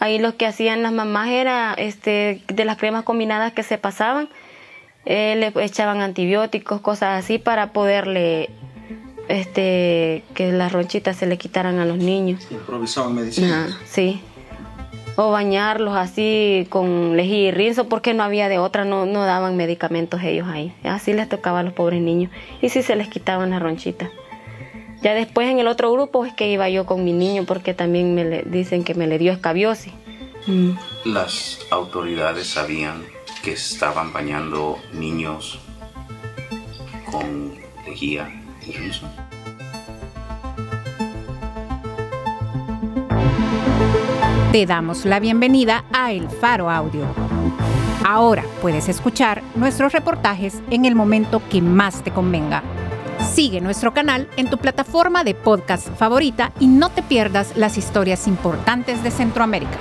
Ahí lo que hacían las mamás era, este, de las cremas combinadas que se pasaban, eh, le echaban antibióticos, cosas así para poderle, este, que las ronchitas se le quitaran a los niños. Improvisaban medicina. sí. O bañarlos así con lejía y rinzo porque no había de otra, no, no daban medicamentos ellos ahí. Así les tocaba a los pobres niños. Y sí se les quitaban las ronchitas. Ya después en el otro grupo es que iba yo con mi niño porque también me le, dicen que me le dio escabiosis. Mm. Las autoridades sabían que estaban bañando niños con lejía y rizo. Te damos la bienvenida a El Faro Audio. Ahora puedes escuchar nuestros reportajes en el momento que más te convenga Sigue nuestro canal en tu plataforma de podcast favorita y no te pierdas las historias importantes de Centroamérica.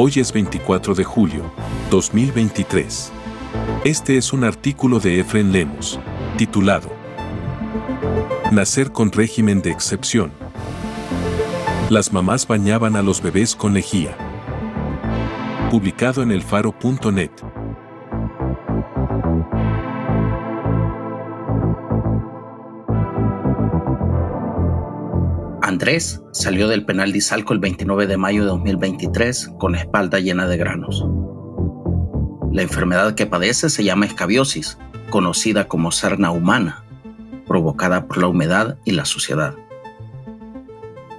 Hoy es 24 de julio, 2023. Este es un artículo de Efren Lemos, titulado Nacer con régimen de excepción. Las mamás bañaban a los bebés con lejía. Publicado en elfaro.net. Andrés salió del penal de Izalco el 29 de mayo de 2023 con la espalda llena de granos. La enfermedad que padece se llama escabiosis, conocida como sarna humana, provocada por la humedad y la suciedad.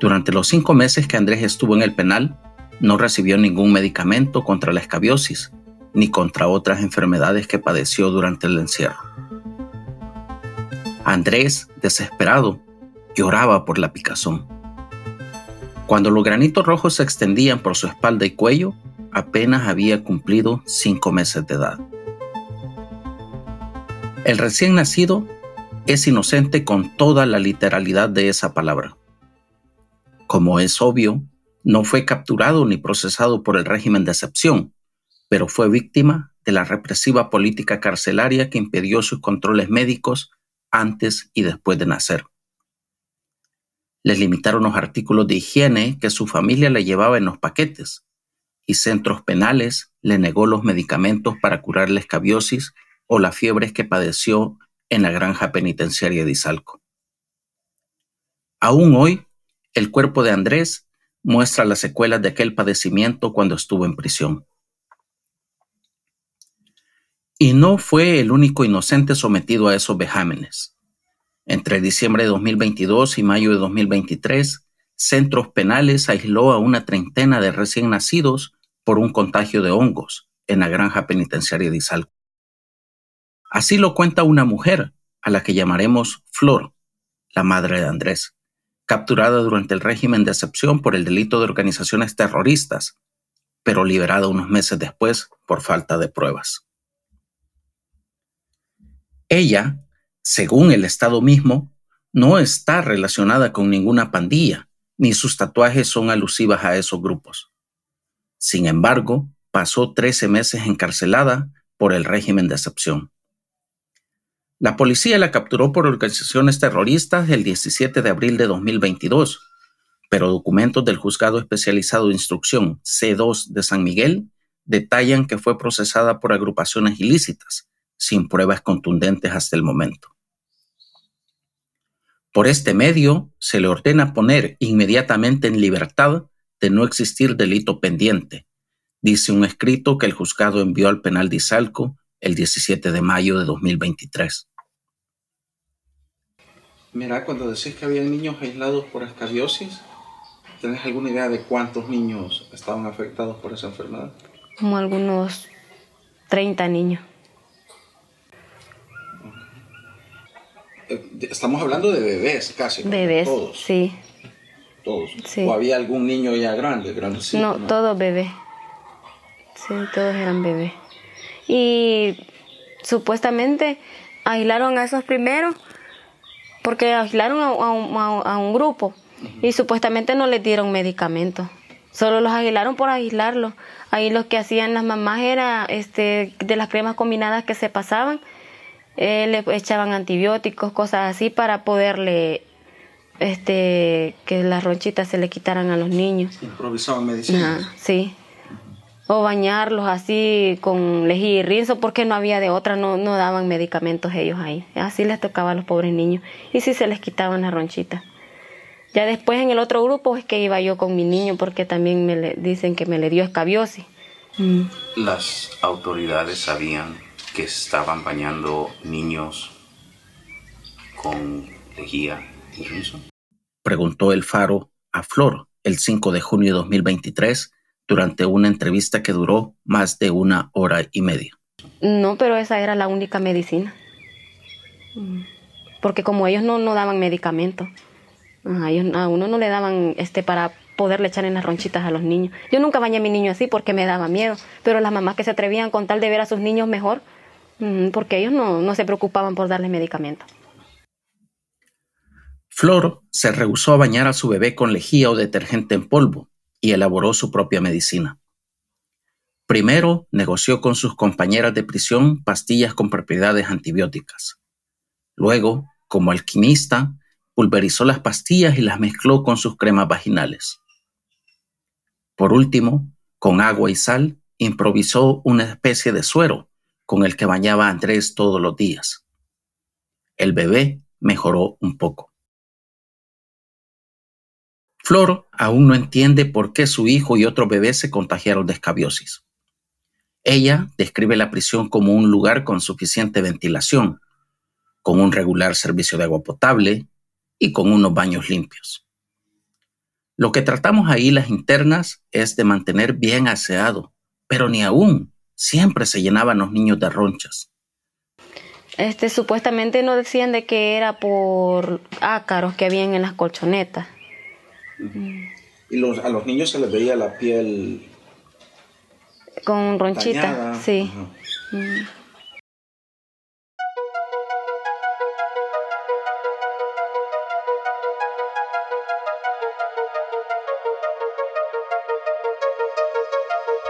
Durante los cinco meses que Andrés estuvo en el penal, no recibió ningún medicamento contra la escabiosis, ni contra otras enfermedades que padeció durante el encierro. Andrés, desesperado, lloraba por la picazón. Cuando los granitos rojos se extendían por su espalda y cuello, apenas había cumplido cinco meses de edad. El recién nacido es inocente con toda la literalidad de esa palabra. Como es obvio, no fue capturado ni procesado por el régimen de excepción, pero fue víctima de la represiva política carcelaria que impidió sus controles médicos antes y después de nacer les limitaron los artículos de higiene que su familia le llevaba en los paquetes y centros penales le negó los medicamentos para curar la escabiosis o las fiebres que padeció en la granja penitenciaria de Izalco. Aún hoy, el cuerpo de Andrés muestra las secuelas de aquel padecimiento cuando estuvo en prisión. Y no fue el único inocente sometido a esos vejámenes. Entre diciembre de 2022 y mayo de 2023, centros penales aisló a una treintena de recién nacidos por un contagio de hongos en la granja penitenciaria de Izalco. Así lo cuenta una mujer a la que llamaremos Flor, la madre de Andrés, capturada durante el régimen de excepción por el delito de organizaciones terroristas, pero liberada unos meses después por falta de pruebas. Ella según el Estado mismo, no está relacionada con ninguna pandilla, ni sus tatuajes son alusivas a esos grupos. Sin embargo, pasó 13 meses encarcelada por el régimen de excepción. La policía la capturó por organizaciones terroristas el 17 de abril de 2022, pero documentos del Juzgado Especializado de Instrucción C2 de San Miguel detallan que fue procesada por agrupaciones ilícitas, sin pruebas contundentes hasta el momento. Por este medio, se le ordena poner inmediatamente en libertad de no existir delito pendiente, dice un escrito que el juzgado envió al penal de Izalco el 17 de mayo de 2023. Mira, cuando decís que había niños aislados por escabiosis, ¿tenés alguna idea de cuántos niños estaban afectados por esa enfermedad? Como algunos 30 niños. Estamos hablando de bebés casi. Bebés, todos. sí. Todos. ¿O había algún niño ya grande, No, todos bebés. Sí, todos eran bebés. Y supuestamente aislaron a esos primeros porque aislaron a, un, grupo y supuestamente no les dieron medicamentos. Solo los aislaron por aislarlos. Ahí lo que hacían las mamás era este, de las cremas combinadas que se pasaban, eh, le echaban antibióticos, cosas así para poderle este que las ronchitas se le quitaran a los niños. Improvisaban medicina. sí. O bañarlos así con lejía y rinzo porque no había de otra, no, no daban medicamentos ellos ahí. Así les tocaba a los pobres niños. Y sí se les quitaban las ronchitas. Ya después en el otro grupo es que iba yo con mi niño porque también me le, dicen que me le dio escabiosis. Mm. Las autoridades sabían que estaban bañando niños con lejía y rinzo. Preguntó el Faro a Flor el 5 de junio de 2023 durante una entrevista que duró más de una hora y media. No, pero esa era la única medicina. Porque como ellos no, no daban medicamentos, a, ellos, a uno no le daban este para poderle echar en las ronchitas a los niños. Yo nunca bañé a mi niño así porque me daba miedo, pero las mamás que se atrevían con tal de ver a sus niños mejor, porque ellos no, no se preocupaban por darles medicamentos. Flor se rehusó a bañar a su bebé con lejía o detergente en polvo y elaboró su propia medicina. Primero negoció con sus compañeras de prisión pastillas con propiedades antibióticas. Luego, como alquimista, pulverizó las pastillas y las mezcló con sus cremas vaginales. Por último, con agua y sal, improvisó una especie de suero con el que bañaba a Andrés todos los días. El bebé mejoró un poco. Flor aún no entiende por qué su hijo y otro bebé se contagiaron de escabiosis. Ella describe la prisión como un lugar con suficiente ventilación, con un regular servicio de agua potable y con unos baños limpios. Lo que tratamos ahí las internas es de mantener bien aseado, pero ni aún siempre se llenaban los niños de ronchas. Este, supuestamente no decían de que era por ácaros que habían en las colchonetas. Y los, a los niños se les veía la piel con ronchita, sí.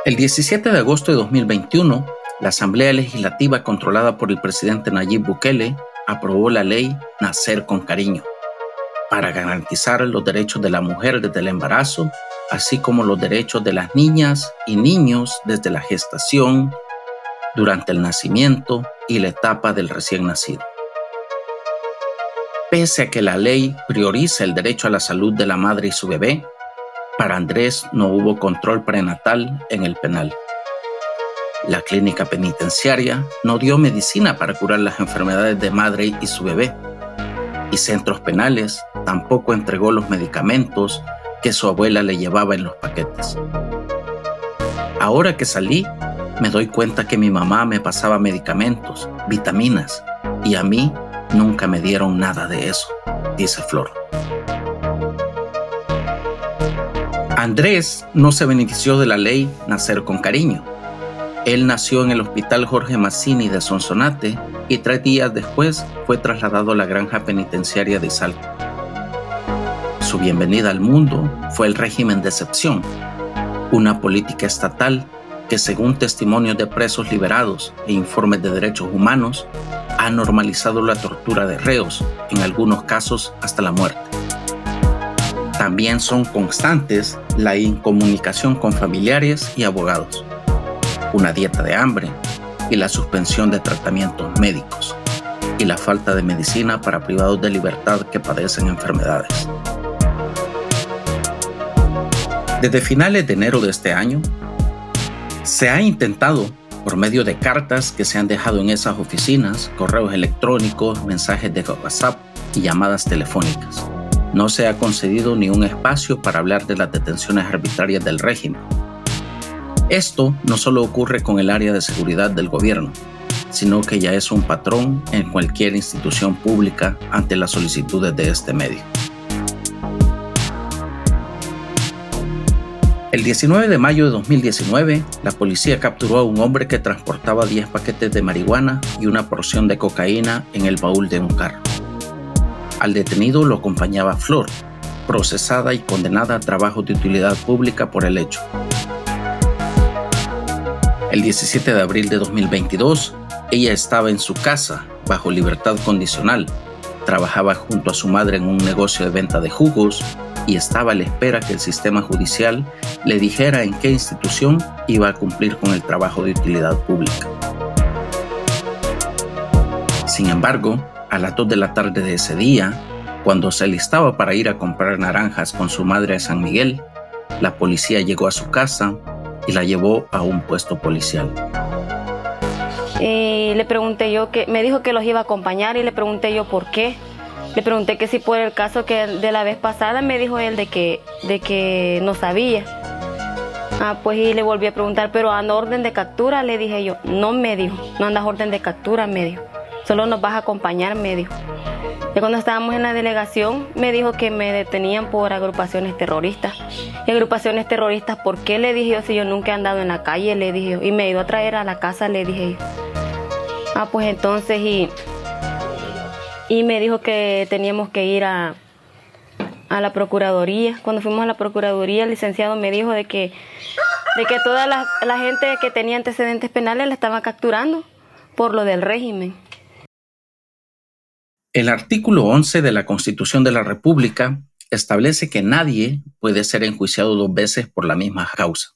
El 17 de agosto de 2021, la Asamblea Legislativa controlada por el presidente Nayib Bukele aprobó la ley Nacer con Cariño, para garantizar los derechos de la mujer desde el embarazo, así como los derechos de las niñas y niños desde la gestación, durante el nacimiento y la etapa del recién nacido. Pese a que la ley prioriza el derecho a la salud de la madre y su bebé, para Andrés no hubo control prenatal en el penal. La clínica penitenciaria no dio medicina para curar las enfermedades de madre y su bebé y centros penales tampoco entregó los medicamentos que su abuela le llevaba en los paquetes. Ahora que salí, me doy cuenta que mi mamá me pasaba medicamentos, vitaminas, y a mí nunca me dieron nada de eso, dice Flor. Andrés no se benefició de la ley Nacer con Cariño. Él nació en el Hospital Jorge Mazzini de Sonsonate y tres días después fue trasladado a la granja penitenciaria de Izalco. Su bienvenida al mundo fue el régimen de excepción, una política estatal que según testimonios de presos liberados e informes de derechos humanos, ha normalizado la tortura de reos, en algunos casos hasta la muerte. También son constantes la incomunicación con familiares y abogados, una dieta de hambre, y la suspensión de tratamientos médicos y la falta de medicina para privados de libertad que padecen enfermedades. Desde finales de enero de este año, se ha intentado, por medio de cartas que se han dejado en esas oficinas, correos electrónicos, mensajes de WhatsApp y llamadas telefónicas, no se ha concedido ni un espacio para hablar de las detenciones arbitrarias del régimen esto no solo ocurre con el área de seguridad del gobierno, sino que ya es un patrón en cualquier institución pública ante las solicitudes de este medio. El 19 de mayo de 2019, la policía capturó a un hombre que transportaba 10 paquetes de marihuana y una porción de cocaína en el baúl de un carro. Al detenido lo acompañaba Flor, procesada y condenada a trabajo de utilidad pública por el hecho. El 17 de abril de 2022, ella estaba en su casa bajo libertad condicional, trabajaba junto a su madre en un negocio de venta de jugos y estaba a la espera que el sistema judicial le dijera en qué institución iba a cumplir con el trabajo de utilidad pública. Sin embargo, a las 2 de la tarde de ese día, cuando se listaba para ir a comprar naranjas con su madre a San Miguel, la policía llegó a su casa y la llevó a un puesto policial. Y le pregunté yo que me dijo que los iba a acompañar y le pregunté yo por qué. Le pregunté que si por el caso que de la vez pasada me dijo él de que de que no sabía. Ah, pues y le volví a preguntar, pero anda orden de captura, le dije yo, no me dijo, no andas orden de captura, me dijo, solo nos vas a acompañar, me dijo. Y cuando estábamos en la delegación, me dijo que me detenían por agrupaciones terroristas. Y agrupaciones terroristas, ¿por qué? Le dije yo, si yo nunca he andado en la calle, le dije yo. Y me he ido a traer a la casa, le dije yo. Ah, pues entonces, y, y me dijo que teníamos que ir a, a la Procuraduría. Cuando fuimos a la Procuraduría, el licenciado me dijo de que, de que toda la, gente que tenía antecedentes penales la estaban capturando por lo del régimen. El artículo 11 de la Constitución de la República establece que nadie puede ser enjuiciado dos veces por la misma causa.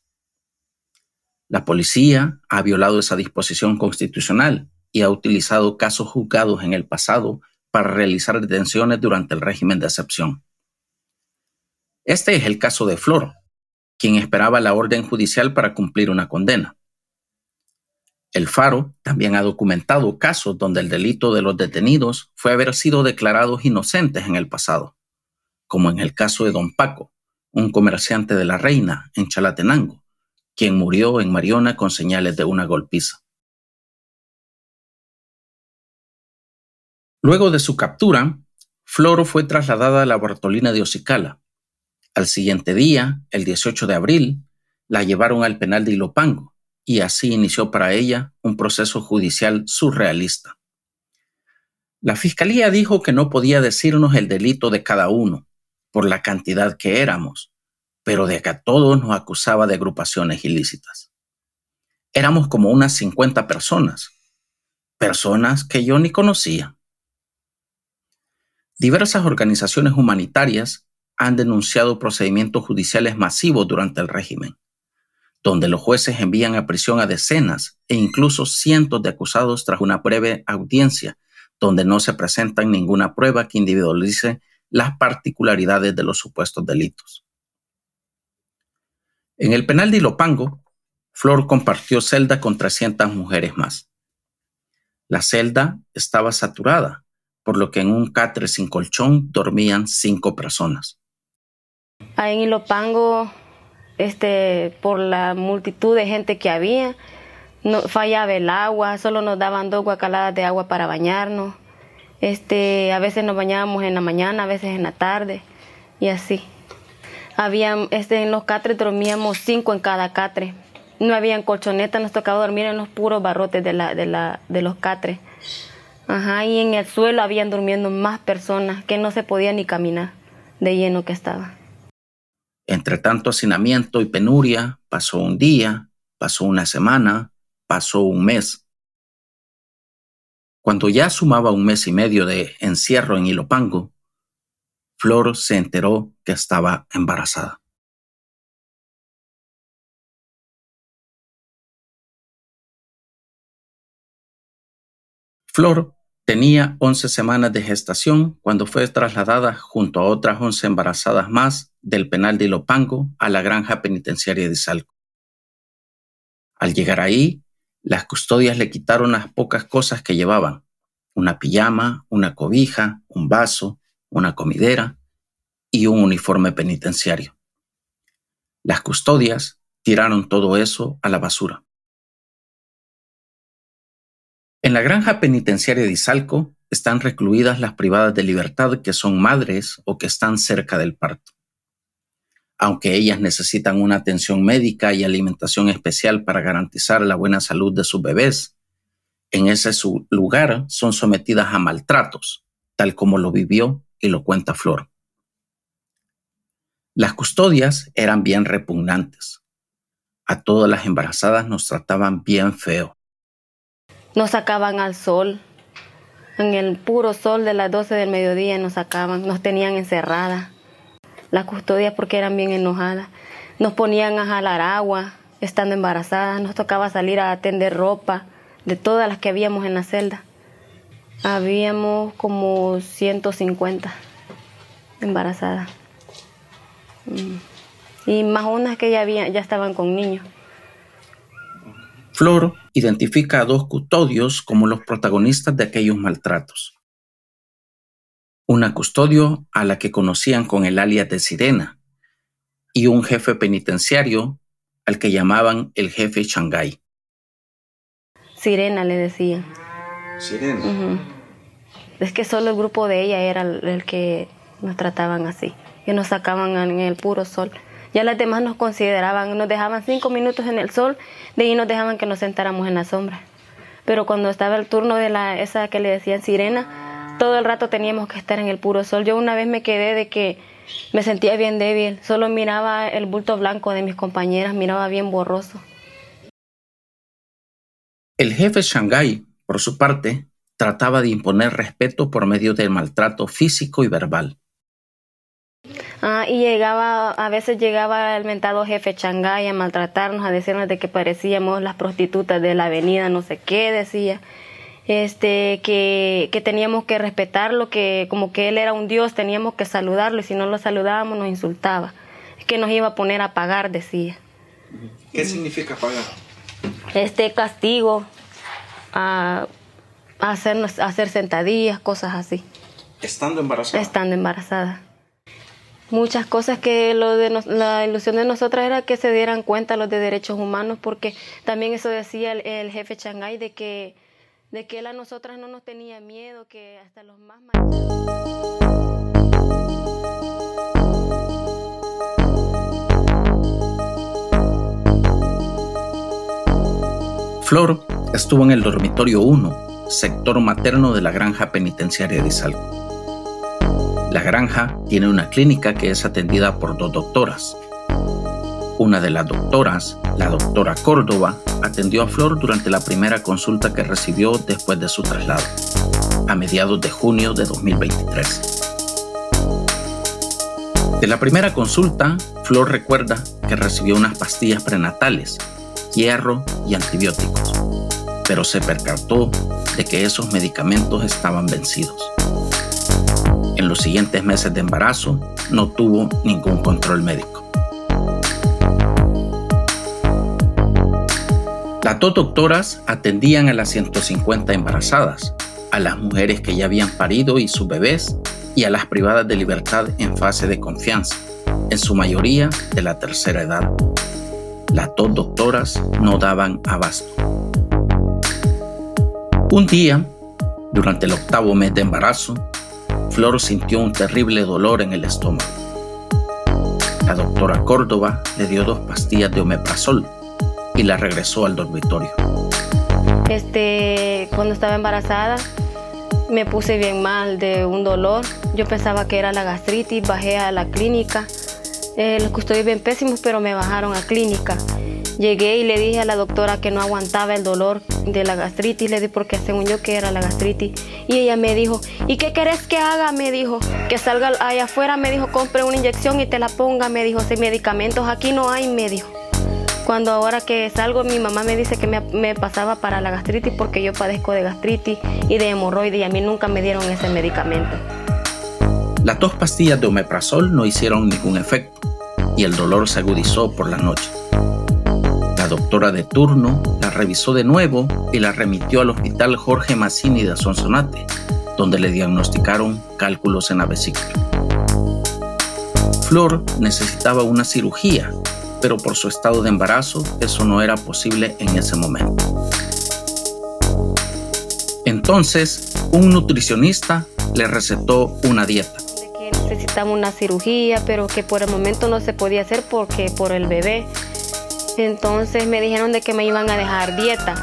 La policía ha violado esa disposición constitucional y ha utilizado casos juzgados en el pasado para realizar detenciones durante el régimen de excepción. Este es el caso de Flor, quien esperaba la orden judicial para cumplir una condena. El Faro también ha documentado casos donde el delito de los detenidos fue haber sido declarados inocentes en el pasado, como en el caso de Don Paco, un comerciante de la Reina en Chalatenango, quien murió en Mariona con señales de una golpiza. Luego de su captura, Floro fue trasladada a la Bartolina de Ocicala. Al siguiente día, el 18 de abril, la llevaron al penal de Ilopango, y así inició para ella un proceso judicial surrealista. La fiscalía dijo que no podía decirnos el delito de cada uno, por la cantidad que éramos, pero de que a todos nos acusaba de agrupaciones ilícitas. Éramos como unas 50 personas, personas que yo ni conocía. Diversas organizaciones humanitarias han denunciado procedimientos judiciales masivos durante el régimen donde los jueces envían a prisión a decenas e incluso cientos de acusados tras una breve audiencia, donde no se presentan ninguna prueba que individualice las particularidades de los supuestos delitos. En el penal de Ilopango, Flor compartió celda con 300 mujeres más. La celda estaba saturada, por lo que en un catre sin colchón dormían cinco personas. En Ilopango este, por la multitud de gente que había. No, fallaba el agua, solo nos daban dos guacaladas de agua para bañarnos. Este, a veces nos bañábamos en la mañana, a veces en la tarde y así. Había, este, en los catres dormíamos cinco en cada catre. No había colchonetas, nos tocaba dormir en los puros barrotes de, la, de, la, de los catres. Ajá, y en el suelo habían durmiendo más personas que no se podía ni caminar de lleno que estaba. Entre tanto hacinamiento y penuria, pasó un día, pasó una semana, pasó un mes. Cuando ya sumaba un mes y medio de encierro en Ilopango, Flor se enteró que estaba embarazada. Flor Tenía 11 semanas de gestación cuando fue trasladada junto a otras 11 embarazadas más del penal de Ilopango a la granja penitenciaria de Salco. Al llegar ahí, las custodias le quitaron las pocas cosas que llevaban, una pijama, una cobija, un vaso, una comidera y un uniforme penitenciario. Las custodias tiraron todo eso a la basura. En la granja penitenciaria de Izalco están recluidas las privadas de libertad que son madres o que están cerca del parto. Aunque ellas necesitan una atención médica y alimentación especial para garantizar la buena salud de sus bebés, en ese lugar son sometidas a maltratos, tal como lo vivió y lo cuenta Flor. Las custodias eran bien repugnantes. A todas las embarazadas nos trataban bien feo. Nos sacaban al sol. En el puro sol de las 12 del mediodía nos sacaban, nos tenían encerradas. Las custodias porque eran bien enojadas. Nos ponían a jalar agua estando embarazadas. Nos tocaba salir a atender ropa de todas las que habíamos en la celda. Habíamos como 150 embarazadas. Mm. Y más unas que ya, había, ya estaban con niños. Flor identifica a dos custodios como los protagonistas de aquellos maltratos. Una custodio a la que conocían con el alias de Sirena y un jefe penitenciario al que llamaban el jefe Shanghai. Sirena le decían. Sirena. Es que solo el grupo de ella era el que nos trataban así, que nos sacaban en el puro sol. Ya las demás nos consideraban, nos dejaban cinco minutos en el sol, de ahí nos dejaban que nos sentáramos en la sombra. Pero cuando estaba el turno de la esa que le decían sirena, todo el rato teníamos que estar en el puro sol. Yo una vez me quedé de que me sentía bien débil, solo miraba el bulto blanco de mis compañeras, miraba bien borroso. El jefe Shanghai, por su parte, trataba de imponer respeto por medio del maltrato físico y verbal. Ah, y llegaba, a veces llegaba el mentado jefe Changay a maltratarnos, a decirnos de que parecíamos las prostitutas de la avenida, no sé qué, decía. Este, que, que teníamos que respetarlo, que como que él era un dios, teníamos que saludarlo, y si no lo saludábamos nos insultaba. Que nos iba a poner a pagar, decía. ¿Qué significa pagar? Este castigo, a, hacernos, hacer sentadillas, cosas así. Estando embarazada. Estando embarazada muchas cosas que lo de la ilusión de nosotras era que se dieran cuenta los de derechos humanos, porque también eso decía el, jefe Shanghai de que, de que él a nosotras no nos tenía miedo, que hasta los más Flor estuvo en el dormitorio 1, sector materno de la granja penitenciaria de Salco. La granja tiene una clínica que es atendida por dos doctoras. Una de las doctoras, la doctora Córdoba, atendió a Flor durante la primera consulta que recibió después de su traslado, a mediados de junio de 2023. De la primera consulta, Flor recuerda que recibió unas pastillas prenatales, hierro y antibióticos, pero se percató de que esos medicamentos estaban vencidos. Los siguientes meses de embarazo no tuvo ningún control médico. Las dos doctoras atendían a las 150 embarazadas, a las mujeres que ya habían parido y sus bebés y a las privadas de libertad en fase de confianza, en su mayoría de la tercera edad. Las dos doctoras no daban abasto. Un día, durante el octavo mes de embarazo, Flor sintió un terrible dolor en el estómago. La doctora Córdoba le dio dos pastillas de omeprazol y la regresó al dormitorio. Este, cuando estaba embarazada, me puse bien mal de un dolor. Yo pensaba que era la gastritis, bajé a la clínica. Eh, los custodios bien pésimos, pero me bajaron a clínica. Llegué y le dije a la doctora que no aguantaba el dolor de la gastritis, le di porque según yo que era la gastritis. Y ella me dijo, ¿y qué querés que haga? Me dijo, que salga allá afuera, me dijo, compre una inyección y te la ponga, me dijo, si medicamentos aquí no hay, me dijo. Cuando ahora que salgo, mi mamá me dice que me, me, pasaba para la gastritis porque yo padezco de gastritis y de hemorroides y a mí nunca me dieron ese medicamento. Las dos pastillas de omeprazol no hicieron ningún efecto y el dolor se agudizó por la noche. La doctora de turno la revisó de nuevo y la remitió al hospital Jorge Massini de Sonsonate, donde le diagnosticaron cálculos en la vesícula. Flor necesitaba una cirugía, pero por su estado de embarazo eso no era posible en ese momento. Entonces, un nutricionista le recetó una dieta. que necesitaba una cirugía, pero que por el momento no se podía hacer porque por el bebé entonces me dijeron de que me iban a dejar dieta.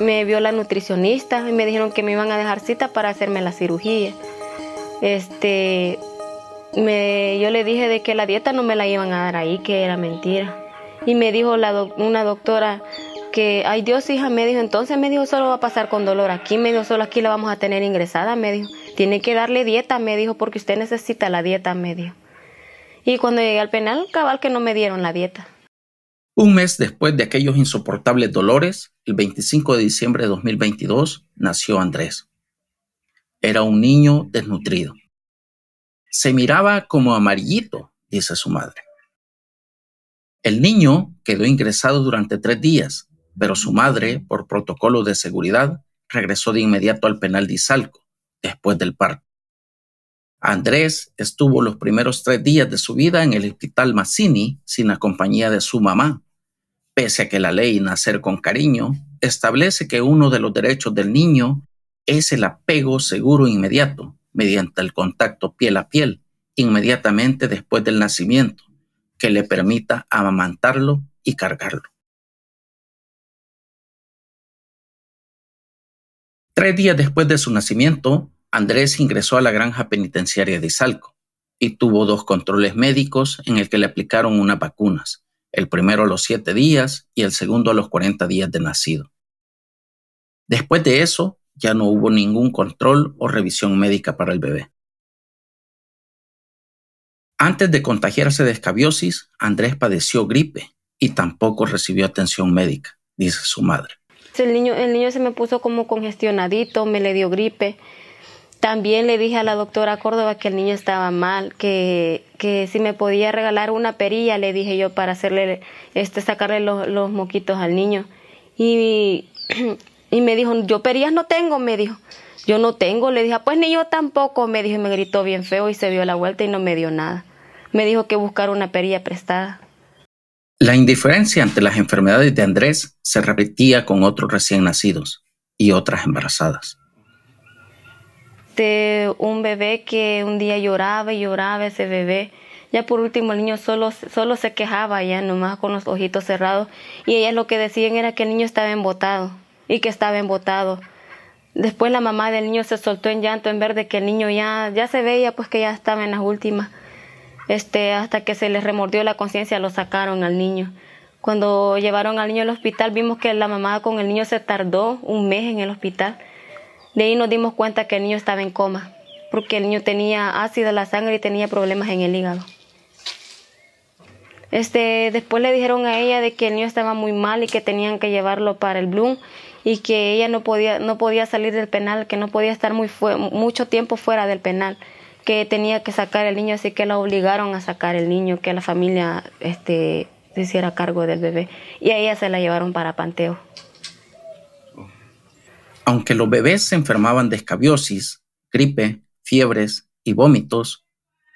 Me vio la nutricionista y me dijeron que me iban a dejar cita para hacerme la cirugía. este, me, yo le dije de que la dieta no me la iban a dar ahí, que era mentira. Y me dijo la una doctora que, ay Dios, hija, me dijo, entonces me dijo, solo va a pasar con dolor aquí, me dijo, solo aquí la vamos a tener ingresada, me dijo. Tiene que darle dieta, me dijo, porque usted necesita la dieta, me dijo. Y cuando llegué al penal, cabal que no me dieron la dieta. Un mes después de aquellos insoportables dolores, el 25 de diciembre de 2022, nació Andrés. Era un niño desnutrido. Se miraba como amarillito, dice su madre. El niño quedó ingresado durante tres días, pero su madre, por protocolo de seguridad, regresó de inmediato al penal de Izalco, después del parto. Andrés estuvo los primeros tres días de su vida en el hospital Mazzini sin la compañía de su mamá, pese a que la ley Nacer con Cariño establece que uno de los derechos del niño es el apego seguro e inmediato, mediante el contacto piel a piel, inmediatamente después del nacimiento, que le permita amamantarlo y cargarlo. Tres días después de su nacimiento, Andrés ingresó a la granja penitenciaria de Izalco y tuvo dos controles médicos en el que le aplicaron unas vacunas, el primero a los siete días y el segundo a los 40 días de nacido. Después de eso, ya no hubo ningún control o revisión médica para el bebé. Antes de contagiarse de escabiosis, Andrés padeció gripe y tampoco recibió atención médica, dice su madre. El niño, el niño se me puso como congestionadito, me le dio gripe también le dije a la doctora Córdoba que el niño estaba mal, que, que si me podía regalar una perilla, le dije yo, para hacerle, este, sacarle los, moquitos al niño. Y, y me dijo, yo perillas no tengo, me dijo. Yo no tengo, le dije, ah, pues ni yo tampoco, me dijo y me gritó bien feo y se dio la vuelta y no me dio nada. Me dijo que buscar una perilla prestada. La indiferencia ante las enfermedades de Andrés se repetía con otros recién nacidos y otras embarazadas un bebé que un día lloraba y lloraba ese bebé. Ya por último el niño solo, solo se quejaba ya nomás con los ojitos cerrados y ellas lo que decían era que el niño estaba embotado y que estaba embotado. Después la mamá del niño se soltó en llanto en ver de que el niño ya, ya se veía pues que ya estaba en las últimas. Este, hasta que se le remordió la conciencia lo sacaron al niño. Cuando llevaron al niño al hospital vimos que la mamá con el niño se tardó un mes en el hospital de ahí nos dimos cuenta que el niño estaba en coma, porque el niño tenía ácido en la sangre y tenía problemas en el hígado. Este, después le dijeron a ella de que el niño estaba muy mal y que tenían que llevarlo para el Bloom y que ella no podía, no podía salir del penal, que no podía estar muy mucho tiempo fuera del penal, que tenía que sacar el niño, así que la obligaron a sacar el niño, que la familia este, se hiciera cargo del bebé. Y a ella se la llevaron para Panteo. Aunque los bebés se enfermaban de escabiosis, gripe, fiebres y vómitos,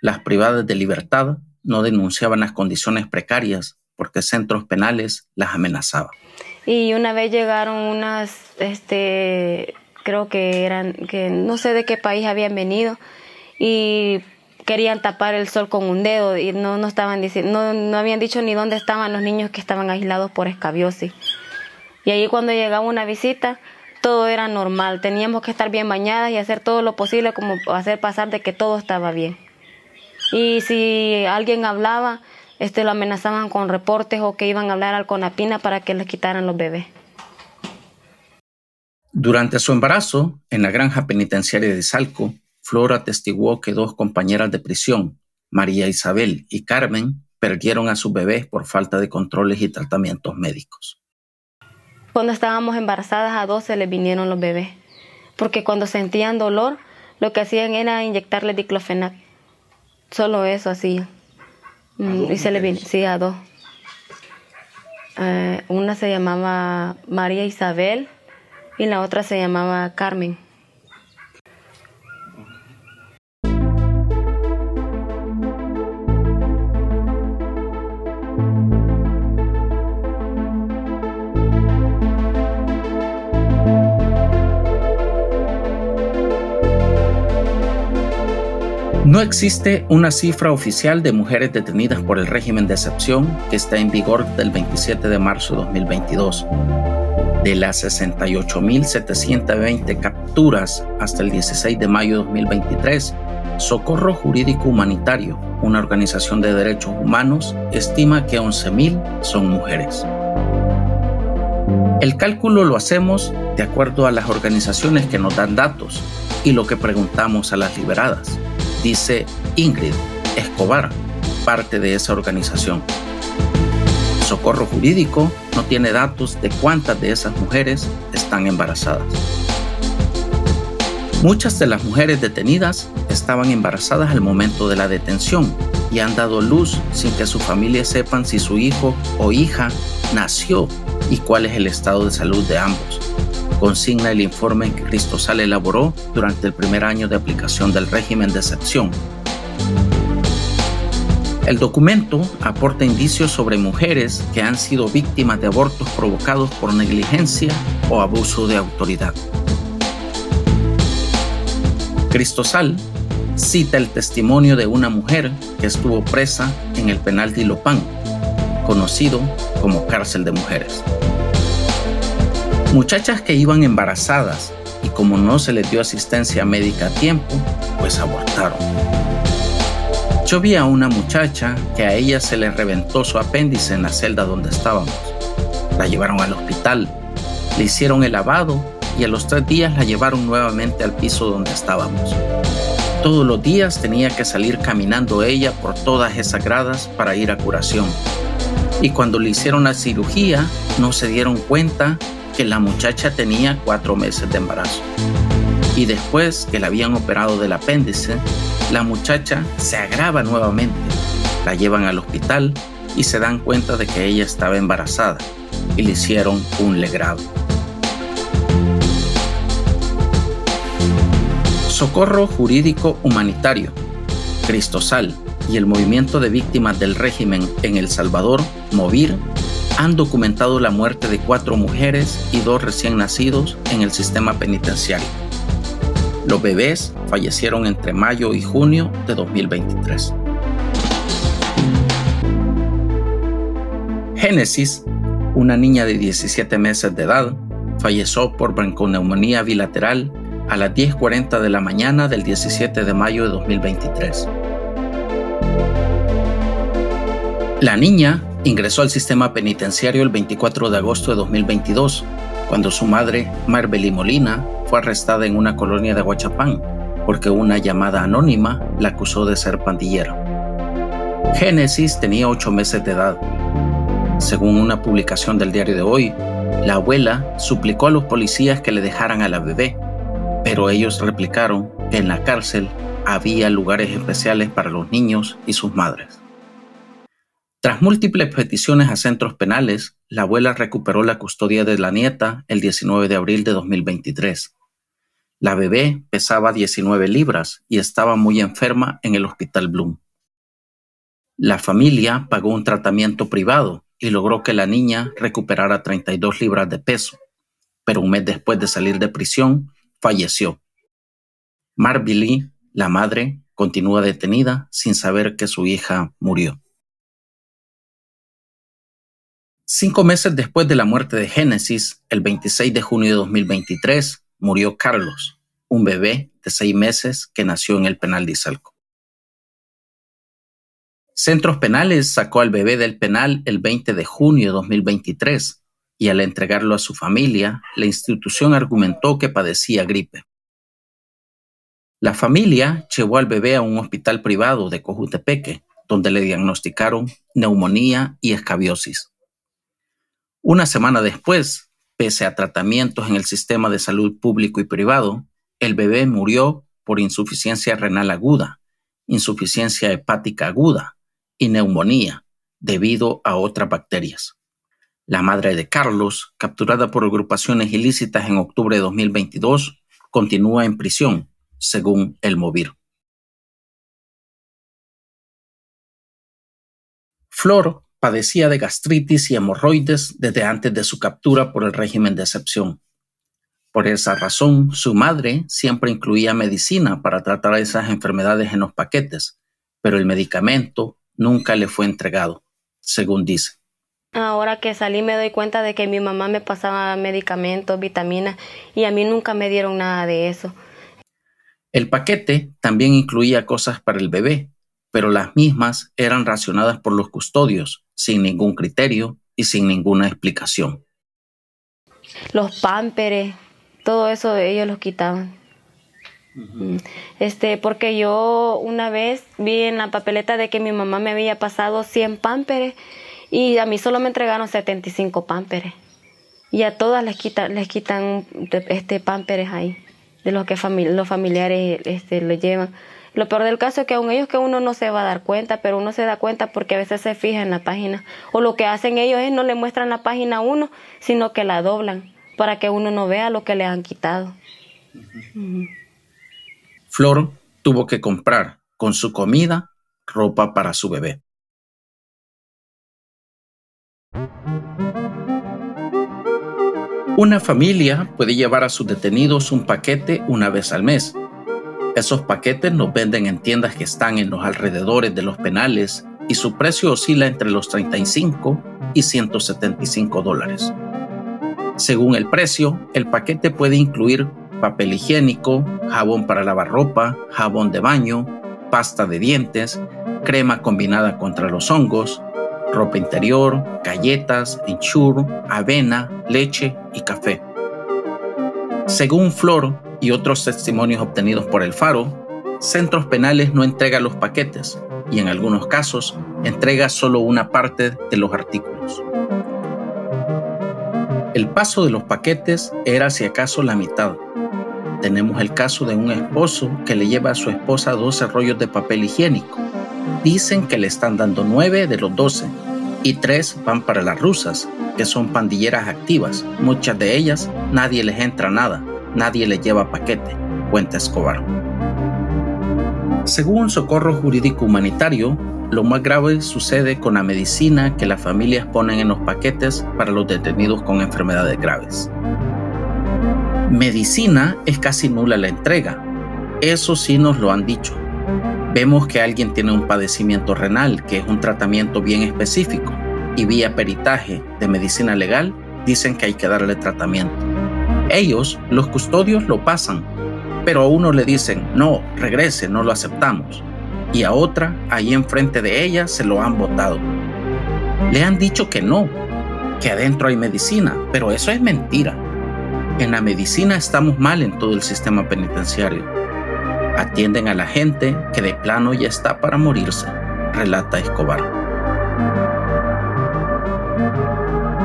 las privadas de libertad no denunciaban las condiciones precarias porque centros penales las amenazaban. Y una vez llegaron unas, este, creo que eran, que no sé de qué país habían venido y querían tapar el sol con un dedo y no, no estaban diciendo, no, no habían dicho ni dónde estaban los niños que estaban aislados por escabiosis. Y ahí cuando llegaba una visita, todo era normal. Teníamos que estar bien bañadas y hacer todo lo posible como hacer pasar de que todo estaba bien. Y si alguien hablaba, este lo amenazaban con reportes o que iban a hablar al Conapina para que les quitaran los bebés. Durante su embarazo, en la granja penitenciaria de Salco, Flora atestiguó que dos compañeras de prisión, María Isabel y Carmen, perdieron a sus bebés por falta de controles y tratamientos médicos. Cuando estábamos embarazadas a dos se les vinieron los bebés, porque cuando sentían dolor, lo que hacían era inyectarle diclofenac. Solo eso hacían. Mm, y se le vino, sí, a dos. Eh, una se llamaba María Isabel y la otra se llamaba Carmen. No existe una cifra oficial de mujeres detenidas por el régimen de excepción que está en vigor del 27 de marzo de 2022. De las 68.720 capturas hasta el 16 de mayo de 2023, Socorro Jurídico Humanitario, una organización de derechos humanos, estima que 11.000 son mujeres. El cálculo lo hacemos de acuerdo a las organizaciones que nos dan datos y lo que preguntamos a las liberadas, dice Ingrid Escobar, parte de esa organización. Socorro Jurídico no tiene datos de cuántas de esas mujeres están embarazadas. Muchas de las mujeres detenidas estaban embarazadas al momento de la detención y han dado luz sin que su familia sepan si su hijo o hija nació y cuál es el estado de salud de ambos. Consigna el informe que Cristosal elaboró durante el primer año de aplicación del régimen de excepción. El documento aporta indicios sobre mujeres que han sido víctimas de abortos provocados por negligencia o abuso de autoridad. Cristosal cita el testimonio de una mujer que estuvo presa en el penal de Ilopán, conocido como cárcel de mujeres. Muchachas que iban embarazadas y como no se les dio asistencia médica a tiempo, pues abortaron. Yo vi a una muchacha que a ella se le reventó su apéndice en la celda donde estábamos. La llevaron al hospital, le hicieron el lavado y a los tres días la llevaron nuevamente al piso donde estábamos. Todos los días tenía que salir caminando ella por todas esas gradas para ir a curación. Y cuando le hicieron la cirugía, no se dieron cuenta que la muchacha tenía cuatro meses de embarazo. Y después que la habían operado del apéndice, la muchacha se agrava nuevamente. La llevan al hospital y se dan cuenta de que ella estaba embarazada y le hicieron un legrado. Socorro Jurídico Humanitario, Cristosal y el Movimiento de Víctimas del Régimen en El Salvador, MOVIR, han documentado la muerte de cuatro mujeres y dos recién nacidos en el sistema penitenciario. Los bebés fallecieron entre mayo y junio de 2023. Génesis, una niña de 17 meses de edad, falleció por bronconeumonía bilateral a las 10.40 de la mañana del 17 de mayo de 2023. La niña ingresó al sistema penitenciario el 24 de agosto de 2022, cuando su madre, Marbeli Molina, fue arrestada en una colonia de Huachapán porque una llamada anónima la acusó de ser pandillera. Génesis tenía ocho meses de edad. Según una publicación del diario de hoy, la abuela suplicó a los policías que le dejaran a la bebé, pero ellos replicaron que en la cárcel había lugares especiales para los niños y sus madres. Tras múltiples peticiones a centros penales, la abuela recuperó la custodia de la nieta el 19 de abril de 2023. La bebé pesaba 19 libras y estaba muy enferma en el Hospital Bloom. La familia pagó un tratamiento privado y logró que la niña recuperara 32 libras de peso, pero un mes después de salir de prisión, falleció. Marbilly, la madre, continúa detenida sin saber que su hija murió. Cinco meses después de la muerte de Génesis, el 26 de junio de 2023, murió Carlos, un bebé de seis meses que nació en el penal de Izalco. Centros Penales sacó al bebé del penal el 20 de junio de 2023 y al entregarlo a su familia, la institución argumentó que padecía gripe. La familia llevó al bebé a un hospital privado de Cojutepeque, donde le diagnosticaron neumonía y escabiosis. Una semana después, pese a tratamientos en el sistema de salud público y privado, el bebé murió por insuficiencia renal aguda, insuficiencia hepática aguda y neumonía debido a otras bacterias. La madre de Carlos, capturada por agrupaciones ilícitas en octubre de 2022, continúa en prisión, según el Movir. Flor padecía de gastritis y hemorroides desde antes de su captura por el régimen de excepción. Por esa razón, su madre siempre incluía medicina para tratar esas enfermedades en los paquetes, pero el medicamento nunca le fue entregado, según dice. Ahora que salí me doy cuenta de que mi mamá me pasaba medicamentos, vitaminas y a mí nunca me dieron nada de eso. El paquete también incluía cosas para el bebé, pero las mismas eran racionadas por los custodios, sin ningún criterio y sin ninguna explicación. Los pámperes, todo eso ellos los quitaban. Mm. Este, porque yo una vez vi en la papeleta de que mi mamá me había pasado 100 pámperes y a mí solo me entregaron 75 pámperes. Y a todas les quitan, les quitan este pámperes ahí, de los que los familiares este, lo llevan. Lo peor del caso es que aún ellos que uno no se va a dar cuenta, pero uno se da cuenta porque a veces se fija en la página. O lo que hacen ellos es no le muestran la página a uno, sino que la doblan para que uno no vea lo que le han quitado. Flor tuvo que comprar con su comida ropa para su bebé. Una familia puede llevar a sus detenidos un paquete una vez al mes esos paquetes los venden en tiendas que están en los alrededores de los penales y su precio oscila entre los 35 y 175 dólares. Según el precio, el paquete puede incluir papel higiénico, jabón para lavar ropa, jabón de baño, pasta de dientes, crema combinada contra los hongos, ropa interior, galletas, enchur, avena, leche y café. Según Flor, y otros testimonios obtenidos por el Faro, Centros Penales no entrega los paquetes y en algunos casos entrega solo una parte de los artículos. El paso de los paquetes era si acaso la mitad. Tenemos el caso de un esposo que le lleva a su esposa 12 rollos de papel higiénico. Dicen que le están dando 9 de los 12 y 3 van para las rusas, que son pandilleras activas. Muchas de ellas nadie les entra nada nadie le lleva paquete, cuenta Escobar. Según Socorro Jurídico Humanitario, lo más grave sucede con la medicina que las familias ponen en los paquetes para los detenidos con enfermedades graves. Medicina es casi nula la entrega. Eso sí nos lo han dicho. Vemos que alguien tiene un padecimiento renal, que es un tratamiento bien específico, y vía peritaje de medicina legal dicen que hay que darle tratamiento. Ellos, los custodios, lo pasan, pero a uno le dicen, no, regrese, no lo aceptamos. Y a otra, ahí enfrente de ella, se lo han votado. Le han dicho que no, que adentro hay medicina, pero eso es mentira. En la medicina estamos mal en todo el sistema penitenciario. Atienden a la gente que de plano ya está para morirse, relata Escobar.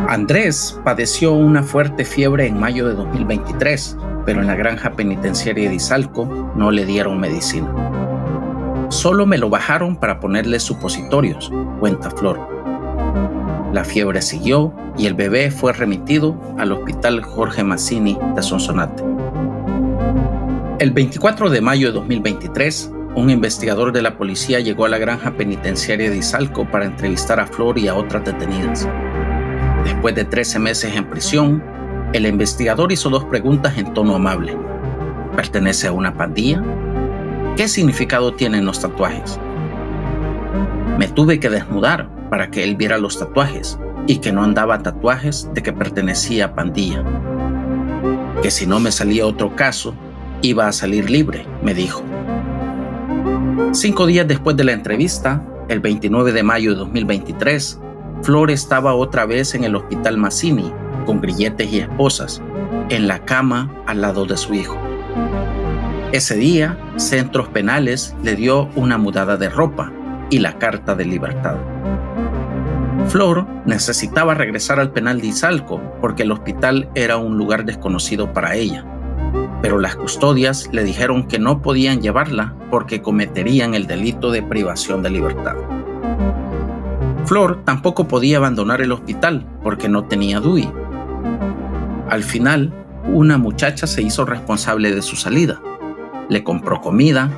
Andrés padeció una fuerte fiebre en mayo de 2023, pero en la granja penitenciaria de Izalco no le dieron medicina. Solo me lo bajaron para ponerle supositorios, cuenta Flor. La fiebre siguió y el bebé fue remitido al Hospital Jorge Mazzini de Sonsonate. El 24 de mayo de 2023, un investigador de la policía llegó a la granja penitenciaria de Izalco para entrevistar a Flor y a otras detenidas. Después de 13 meses en prisión, el investigador hizo dos preguntas en tono amable. ¿Pertenece a una pandilla? ¿Qué significado tienen los tatuajes? Me tuve que desnudar para que él viera los tatuajes y que no andaba tatuajes de que pertenecía a pandilla. Que si no me salía otro caso, iba a salir libre, me dijo. Cinco días después de la entrevista, el 29 de mayo de 2023, Flor estaba otra vez en el hospital Mazzini, con grilletes y esposas, en la cama al lado de su hijo. Ese día, Centros Penales le dio una mudada de ropa y la carta de libertad. Flor necesitaba regresar al penal de Izalco porque el hospital era un lugar desconocido para ella, pero las custodias le dijeron que no podían llevarla porque cometerían el delito de privación de libertad. Flor tampoco podía abandonar el hospital porque no tenía DUI. Al final, una muchacha se hizo responsable de su salida. Le compró comida,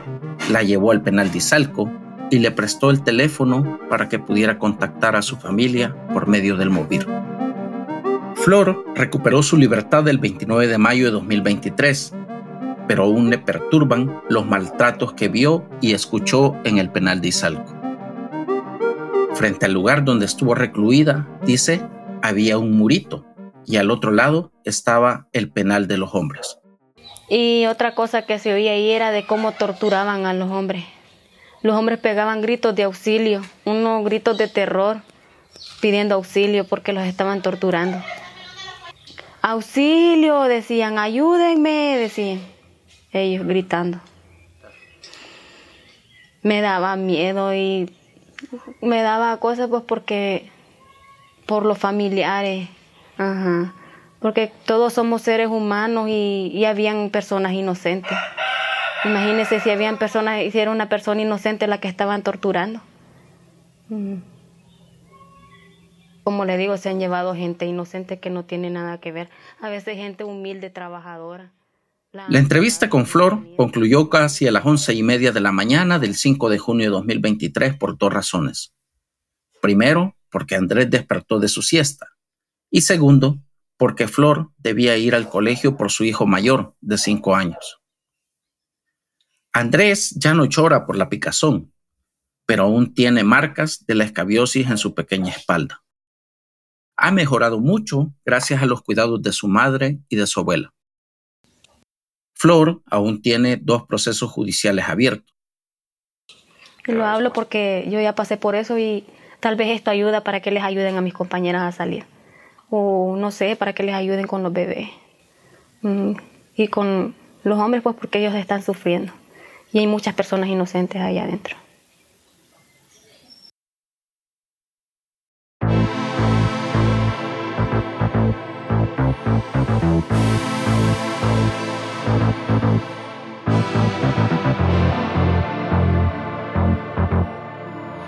la llevó al penal de Izalco y le prestó el teléfono para que pudiera contactar a su familia por medio del móvil. Flor recuperó su libertad el 29 de mayo de 2023, pero aún le perturban los maltratos que vio y escuchó en el penal de Izalco. Frente al lugar donde estuvo recluida, dice, había un murito y al otro lado estaba el penal de los hombres. Y otra cosa que se oía ahí era de cómo torturaban a los hombres. Los hombres pegaban gritos de auxilio, unos gritos de terror, pidiendo auxilio porque los estaban torturando. Auxilio, decían, ayúdenme, decían ellos gritando. Me daba miedo y me daba cosas pues porque por los familiares, porque todos somos seres humanos y, y habían personas inocentes. Imagínense si habían personas, si era una persona inocente la que estaban torturando. Como le digo, se han llevado gente inocente que no tiene nada que ver. A veces gente humilde, trabajadora. La, entrevista con Flor concluyó casi a las once y media de la mañana del 5 de junio de 2023 por dos razones. Primero, porque Andrés despertó de su siesta. Y segundo, porque Flor debía ir al colegio por su hijo mayor, de cinco años. Andrés ya no llora por la picazón, pero aún tiene marcas de la escabiosis en su pequeña espalda ha mejorado mucho gracias a los cuidados de su madre y de su abuela. Flor aún tiene dos procesos judiciales abiertos. Lo hablo porque yo ya pasé por eso y tal vez esto ayuda para que les ayuden a mis compañeras a salir. O no sé, para que les ayuden con los bebés. Mm, y con los hombres, pues porque ellos están sufriendo. Y hay muchas personas inocentes ahí adentro.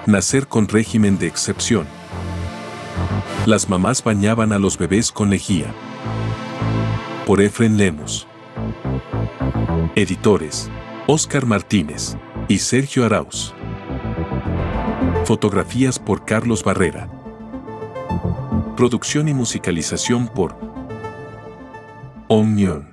Nacer con régimen de excepción. Las mamás bañaban a los bebés con lejía. Por Efren Lemos. Editores: Oscar Martínez y Sergio Arauz. Fotografías por Carlos Barrera. Producción y musicalización por Onion.